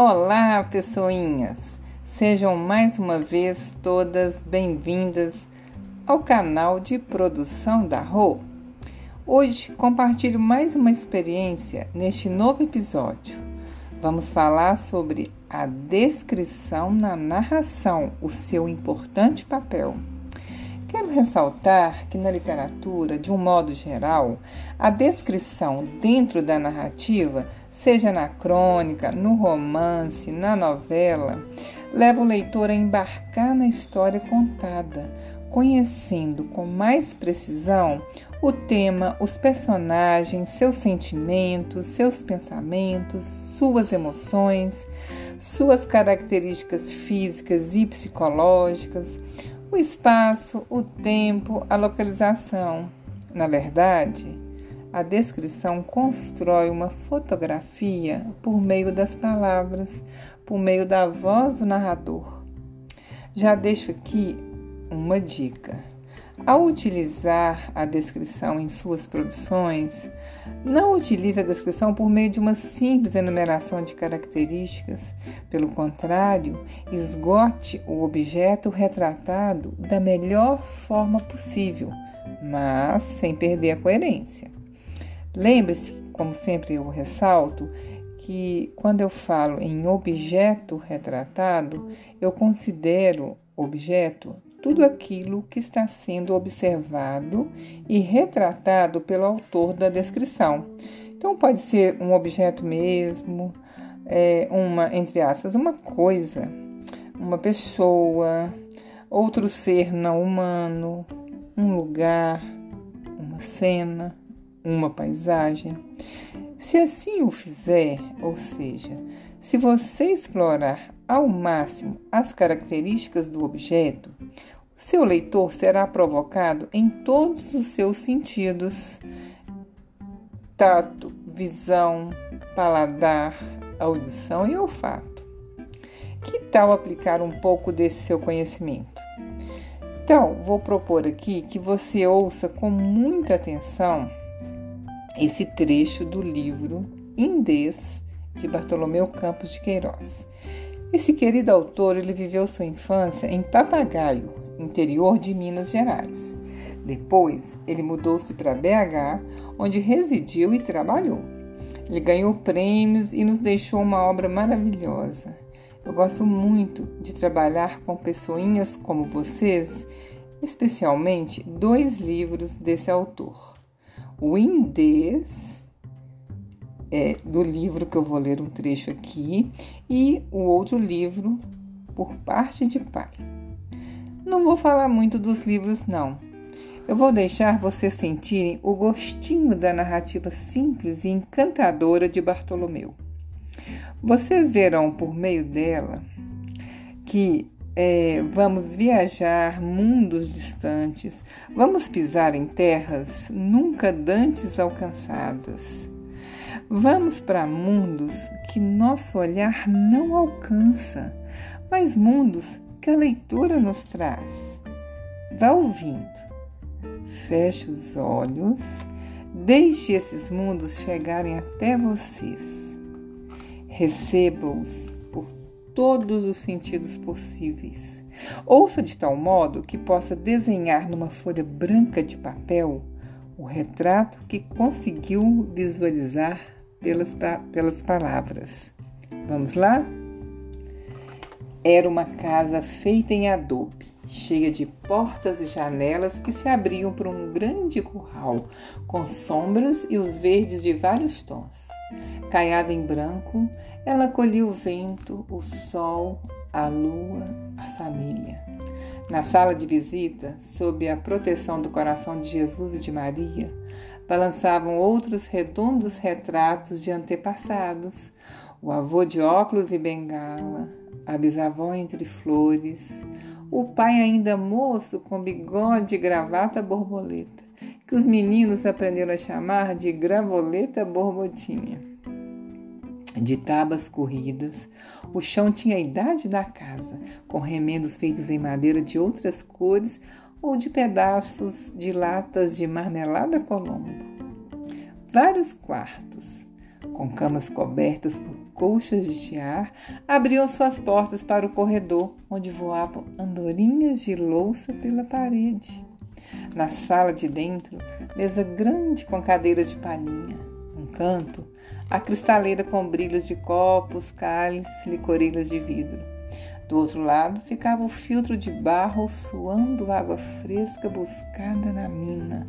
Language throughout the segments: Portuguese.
Olá, pessoinhas! Sejam mais uma vez todas bem-vindas ao canal de produção da Rô. Hoje compartilho mais uma experiência neste novo episódio. Vamos falar sobre a descrição na narração, o seu importante papel. Quero ressaltar que na literatura, de um modo geral, a descrição dentro da narrativa, seja na crônica, no romance, na novela, leva o leitor a embarcar na história contada, conhecendo com mais precisão o tema, os personagens, seus sentimentos, seus pensamentos, suas emoções, suas características físicas e psicológicas, o espaço, o tempo, a localização. Na verdade, a descrição constrói uma fotografia por meio das palavras, por meio da voz do narrador. Já deixo aqui uma dica. Ao utilizar a descrição em suas produções, não utilize a descrição por meio de uma simples enumeração de características. Pelo contrário, esgote o objeto retratado da melhor forma possível, mas sem perder a coerência. Lembre-se, como sempre eu ressalto, que quando eu falo em objeto retratado, eu considero objeto tudo aquilo que está sendo observado e retratado pelo autor da descrição. Então, pode ser um objeto mesmo, é, uma, entre aspas, uma coisa, uma pessoa, outro ser não humano, um lugar, uma cena, uma paisagem. Se assim o fizer, ou seja, se você explorar ao máximo as características do objeto, seu leitor será provocado em todos os seus sentidos: tato, visão, paladar, audição e olfato. Que tal aplicar um pouco desse seu conhecimento? Então, vou propor aqui que você ouça com muita atenção esse trecho do livro Indês de Bartolomeu Campos de Queiroz. Esse querido autor ele viveu sua infância em Papagaio, interior de Minas Gerais. Depois, ele mudou-se para BH, onde residiu e trabalhou. Ele ganhou prêmios e nos deixou uma obra maravilhosa. Eu gosto muito de trabalhar com pessoinhas como vocês, especialmente dois livros desse autor o Indês, é, do livro que eu vou ler um trecho aqui, e o outro livro, Por Parte de Pai. Não vou falar muito dos livros, não. Eu vou deixar vocês sentirem o gostinho da narrativa simples e encantadora de Bartolomeu. Vocês verão por meio dela que é, vamos viajar mundos distantes, vamos pisar em terras nunca dantes alcançadas. Vamos para mundos que nosso olhar não alcança, mas mundos que a leitura nos traz. Vá ouvindo, feche os olhos, deixe esses mundos chegarem até vocês. Receba-os todos os sentidos possíveis. Ouça de tal modo que possa desenhar numa folha branca de papel o retrato que conseguiu visualizar pelas, pelas palavras. Vamos lá? Era uma casa feita em adobe, cheia de portas e janelas que se abriam para um grande curral, com sombras e os verdes de vários tons. Caiada em branco, ela acolhia o vento, o sol, a lua, a família. Na sala de visita, sob a proteção do coração de Jesus e de Maria, balançavam outros redondos retratos de antepassados, o avô de óculos e bengala, a bisavó entre flores, o pai ainda moço com bigode e gravata borboleta, que os meninos aprenderam a chamar de gravoleta borbotinha de tábuas corridas. O chão tinha a idade da casa, com remendos feitos em madeira de outras cores ou de pedaços de latas de marmelada colombo. Vários quartos, com camas cobertas por colchas de tiar, abriam suas portas para o corredor, onde voavam andorinhas de louça pela parede. Na sala de dentro, mesa grande com cadeiras de palhinha. Um canto, a cristaleira com brilhos de copos, cálices, licoreiras de vidro. Do outro lado ficava o filtro de barro suando água fresca buscada na mina.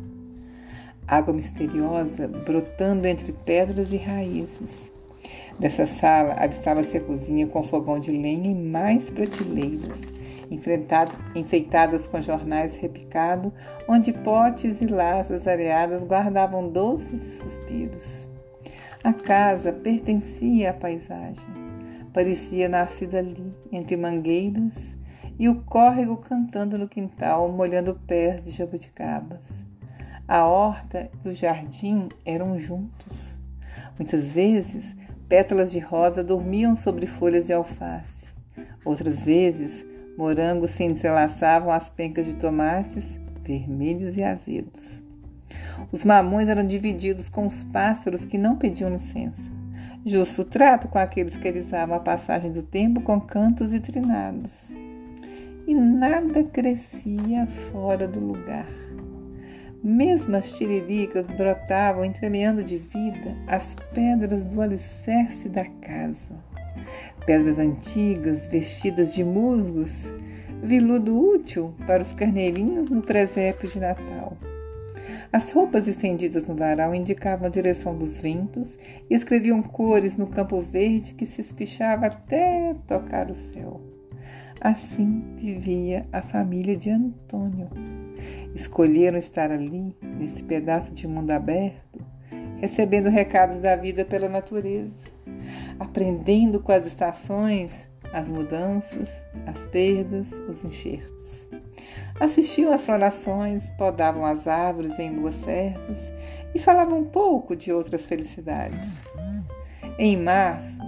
Água misteriosa brotando entre pedras e raízes. Dessa sala avistava-se a cozinha com fogão de lenha e mais prateleiras enfeitadas com jornais repicados, onde potes e laças areadas guardavam doces e suspiros. A casa pertencia à paisagem. Parecia nascida ali, entre mangueiras, e o córrego cantando no quintal, molhando pés de jabuticabas. A horta e o jardim eram juntos. Muitas vezes, pétalas de rosa dormiam sobre folhas de alface. Outras vezes, Morangos se entrelaçavam às pencas de tomates, vermelhos e azedos. Os mamões eram divididos com os pássaros que não pediam licença. Justo trato com aqueles que avisavam a passagem do tempo com cantos e trinados. E nada crescia fora do lugar. Mesmo as tiriricas brotavam, entremeando de vida, as pedras do alicerce da casa pedras antigas vestidas de musgos, viludo útil para os carneirinhos no presépio de Natal. As roupas estendidas no varal indicavam a direção dos ventos e escreviam cores no campo verde que se espichava até tocar o céu. Assim vivia a família de Antônio. Escolheram estar ali, nesse pedaço de mundo aberto, recebendo recados da vida pela natureza aprendendo com as estações as mudanças, as perdas, os enxertos. Assistiam às florações, podavam as árvores em luas certas e falavam um pouco de outras felicidades. Em março,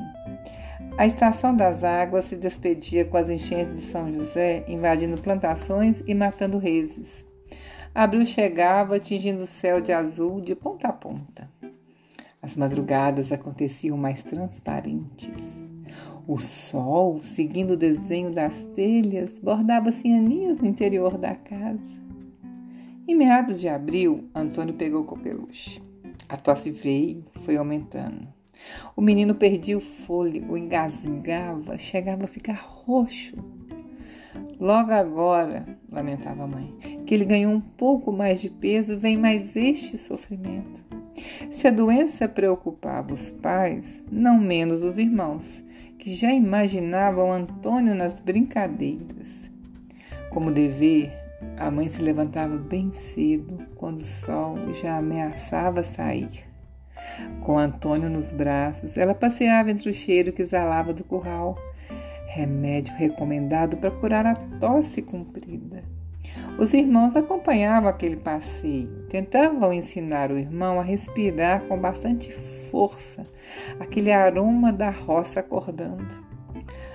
a estação das águas se despedia com as enchentes de São José, invadindo plantações e matando reses. Abril chegava, atingindo o céu de azul de ponta a ponta. As madrugadas aconteciam mais transparentes. O sol, seguindo o desenho das telhas, bordava-se em aninhos no interior da casa. Em meados de abril, Antônio pegou coqueluche. A tosse veio, foi aumentando. O menino perdia o fôlego, engasgava, chegava a ficar roxo. Logo agora, lamentava a mãe, que ele ganhou um pouco mais de peso, vem mais este sofrimento. Se a doença preocupava os pais, não menos os irmãos, que já imaginavam Antônio nas brincadeiras. Como dever, a mãe se levantava bem cedo, quando o sol já ameaçava sair. Com Antônio nos braços, ela passeava entre o cheiro que exalava do curral, remédio recomendado para curar a tosse comprida. Os irmãos acompanhavam aquele passeio, tentavam ensinar o irmão a respirar com bastante força aquele aroma da roça acordando.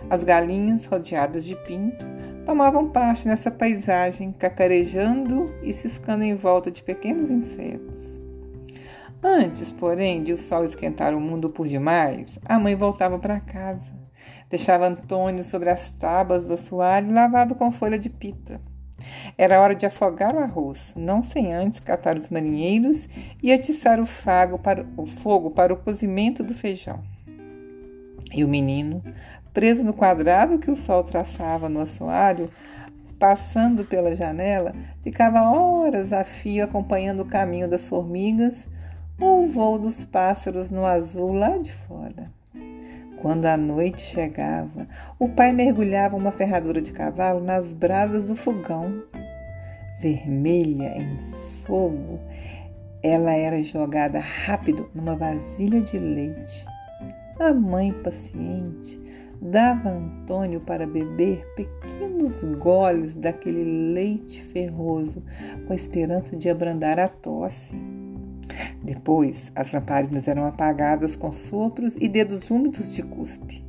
As galinhas, rodeadas de pinto, tomavam parte nessa paisagem, cacarejando e ciscando em volta de pequenos insetos. Antes, porém, de o sol esquentar o mundo por demais, a mãe voltava para casa. Deixava Antônio sobre as tábuas do assoalho lavado com folha de pita. Era hora de afogar o arroz, não sem antes catar os marinheiros e atiçar o, fago para, o fogo para o cozimento do feijão. E o menino, preso no quadrado que o sol traçava no assoalho, passando pela janela, ficava horas a fio acompanhando o caminho das formigas ou o voo dos pássaros no azul lá de fora. Quando a noite chegava, o pai mergulhava uma ferradura de cavalo nas brasas do fogão. Vermelha em fogo, ela era jogada rápido numa vasilha de leite. A mãe paciente dava a Antônio para beber pequenos goles daquele leite ferroso, com a esperança de abrandar a tosse. Depois, as lamparinas eram apagadas com sopros e dedos úmidos de cuspe.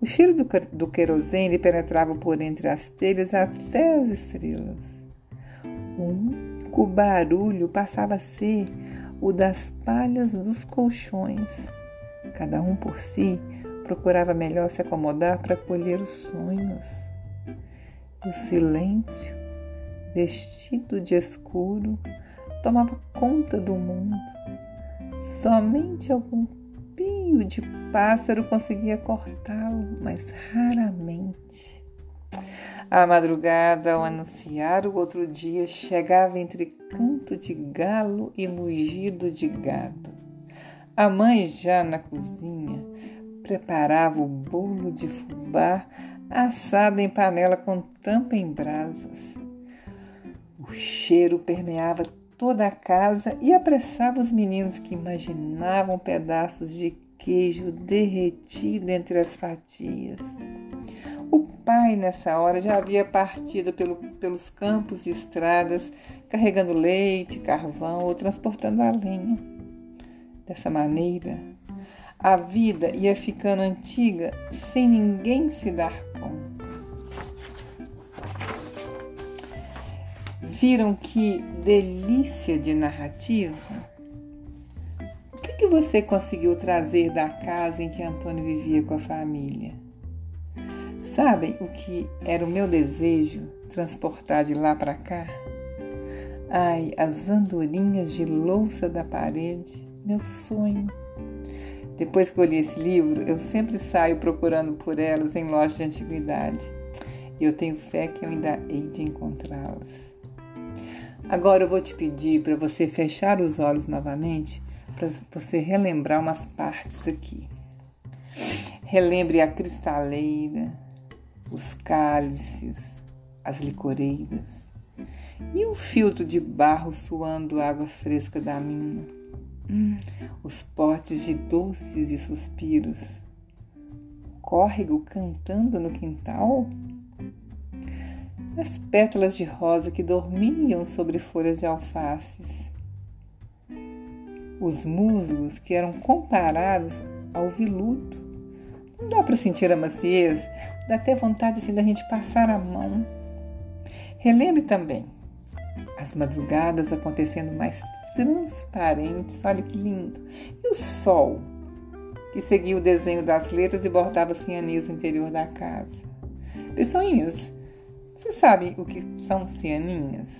O cheiro do, do querosene penetrava por entre as telhas até as estrelas. O único barulho passava a ser o das palhas dos colchões, Cada um por si procurava melhor se acomodar para colher os sonhos. O silêncio, vestido de escuro, tomava conta do mundo. Somente algum pio de pássaro conseguia cortá-lo, mas raramente. A madrugada, ao anunciar o outro dia, chegava entre canto de galo e mugido de gado. A mãe, já na cozinha, preparava o bolo de fubá assado em panela com tampa em brasas. O cheiro permeava toda a casa e apressava os meninos que imaginavam pedaços de queijo derretido entre as fatias. O pai, nessa hora, já havia partido pelo, pelos campos e estradas, carregando leite, carvão ou transportando a lenha. Dessa maneira, a vida ia ficando antiga sem ninguém se dar conta. Viram que delícia de narrativa? O que, que você conseguiu trazer da casa em que Antônio vivia com a família? Sabem o que era o meu desejo transportar de lá para cá? Ai, as andorinhas de louça da parede, meu sonho. Depois que eu li esse livro, eu sempre saio procurando por elas em lojas de antiguidade. Eu tenho fé que eu ainda hei de encontrá-las. Agora eu vou te pedir para você fechar os olhos novamente, para você relembrar umas partes aqui. Relembre a cristaleira, os cálices, as licoreiras e um filtro de barro suando água fresca da mina. Hum, os potes de doces e suspiros. Córrego cantando no quintal. As pétalas de rosa que dormiam sobre folhas de alfaces. Os musgos que eram comparados ao viludo. Não dá para sentir a maciez Dá até vontade assim, da gente passar a mão. Relembre também as madrugadas acontecendo mais transparentes. Olha que lindo. E o sol, que seguia o desenho das letras e bordava assim anis no interior da casa. Pessoinhas, vocês sabem o que são cianinhas?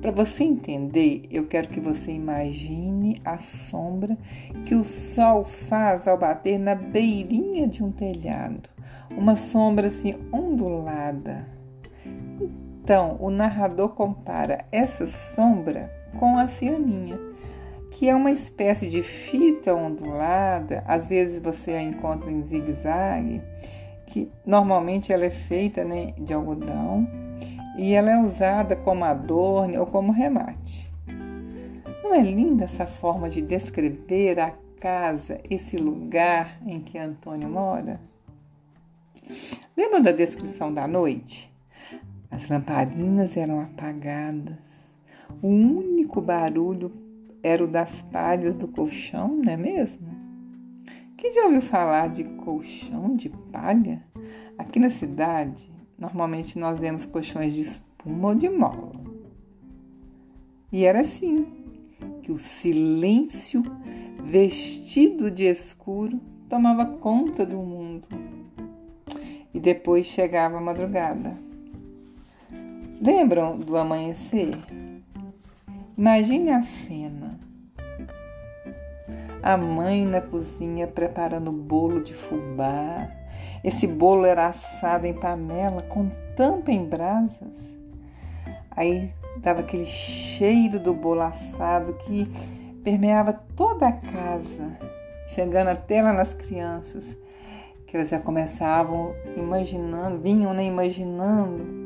Para você entender, eu quero que você imagine a sombra que o sol faz ao bater na beirinha de um telhado, uma sombra assim ondulada. Então, o narrador compara essa sombra com a cianinha, que é uma espécie de fita ondulada, às vezes você a encontra em zigue-zague, que normalmente ela é feita né, de algodão e ela é usada como adorno ou como remate. Não é linda essa forma de descrever a casa, esse lugar em que Antônio mora? Lembra da descrição da noite? As lamparinas eram apagadas. O único barulho era o das palhas do colchão, não é mesmo? Quem já ouviu falar de colchão de palha? Aqui na cidade, Normalmente nós vemos colchões de espuma ou de mola. E era assim que o silêncio, vestido de escuro, tomava conta do mundo. E depois chegava a madrugada. Lembram do amanhecer? Imagine a cena. A mãe na cozinha preparando bolo de fubá, esse bolo era assado em panela com tampa em brasas. Aí dava aquele cheiro do bolo assado que permeava toda a casa, chegando até lá nas crianças, que elas já começavam imaginando, vinham né, imaginando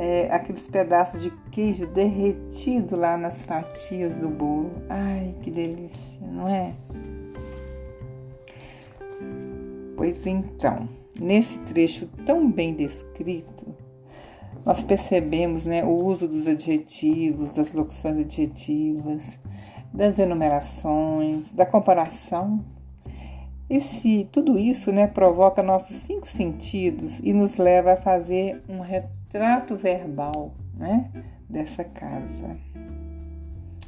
é, aqueles pedaços de queijo derretido lá nas fatias do bolo. Ai, que delícia, não é? Pois então, nesse trecho tão bem descrito, nós percebemos né, o uso dos adjetivos, das locuções adjetivas, das enumerações, da comparação. Esse, tudo isso né, provoca nossos cinco sentidos e nos leva a fazer um retrato verbal né, dessa casa.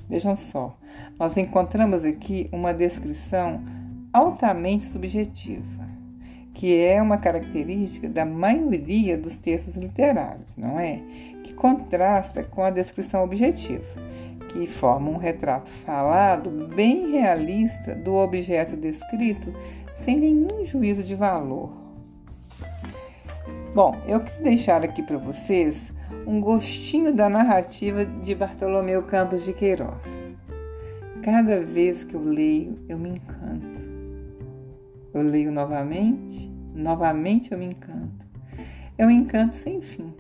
Vejam só, nós encontramos aqui uma descrição altamente subjetiva, que é uma característica da maioria dos textos literários, não é? Que contrasta com a descrição objetiva, que forma um retrato falado bem realista do objeto descrito, sem nenhum juízo de valor. Bom, eu quis deixar aqui para vocês um gostinho da narrativa de Bartolomeu Campos de Queiroz. Cada vez que eu leio, eu me encanto. Eu leio novamente, novamente eu me encanto. É um encanto sem fim.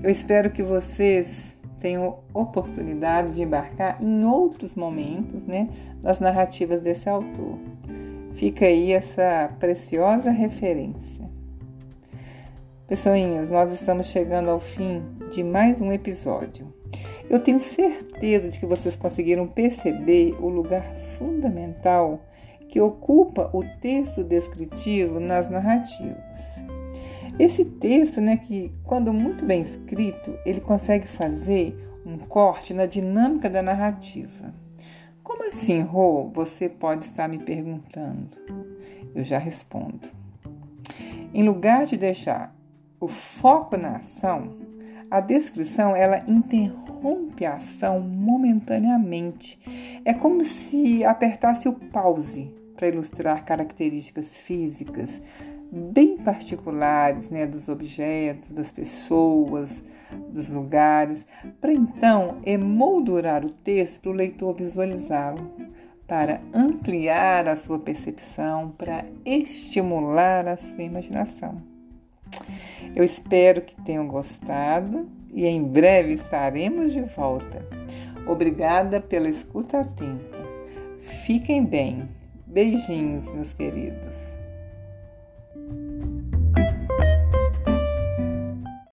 Eu espero que vocês tenham oportunidade de embarcar em outros momentos, né, das narrativas desse autor. Fica aí essa preciosa referência. Pessoinhas, nós estamos chegando ao fim de mais um episódio. Eu tenho certeza de que vocês conseguiram perceber o lugar fundamental que ocupa o texto descritivo nas narrativas. Esse texto, né, que quando muito bem escrito, ele consegue fazer um corte na dinâmica da narrativa. Como assim, Rô? Você pode estar me perguntando. Eu já respondo. Em lugar de deixar o foco na ação, a descrição ela interrompe a ação momentaneamente. É como se apertasse o pause para ilustrar características físicas bem particulares né, dos objetos, das pessoas, dos lugares, para então emoldurar o texto para o leitor visualizá-lo, para ampliar a sua percepção, para estimular a sua imaginação. Eu espero que tenham gostado e em breve estaremos de volta. Obrigada pela escuta atenta. Fiquem bem. Beijinhos, meus queridos.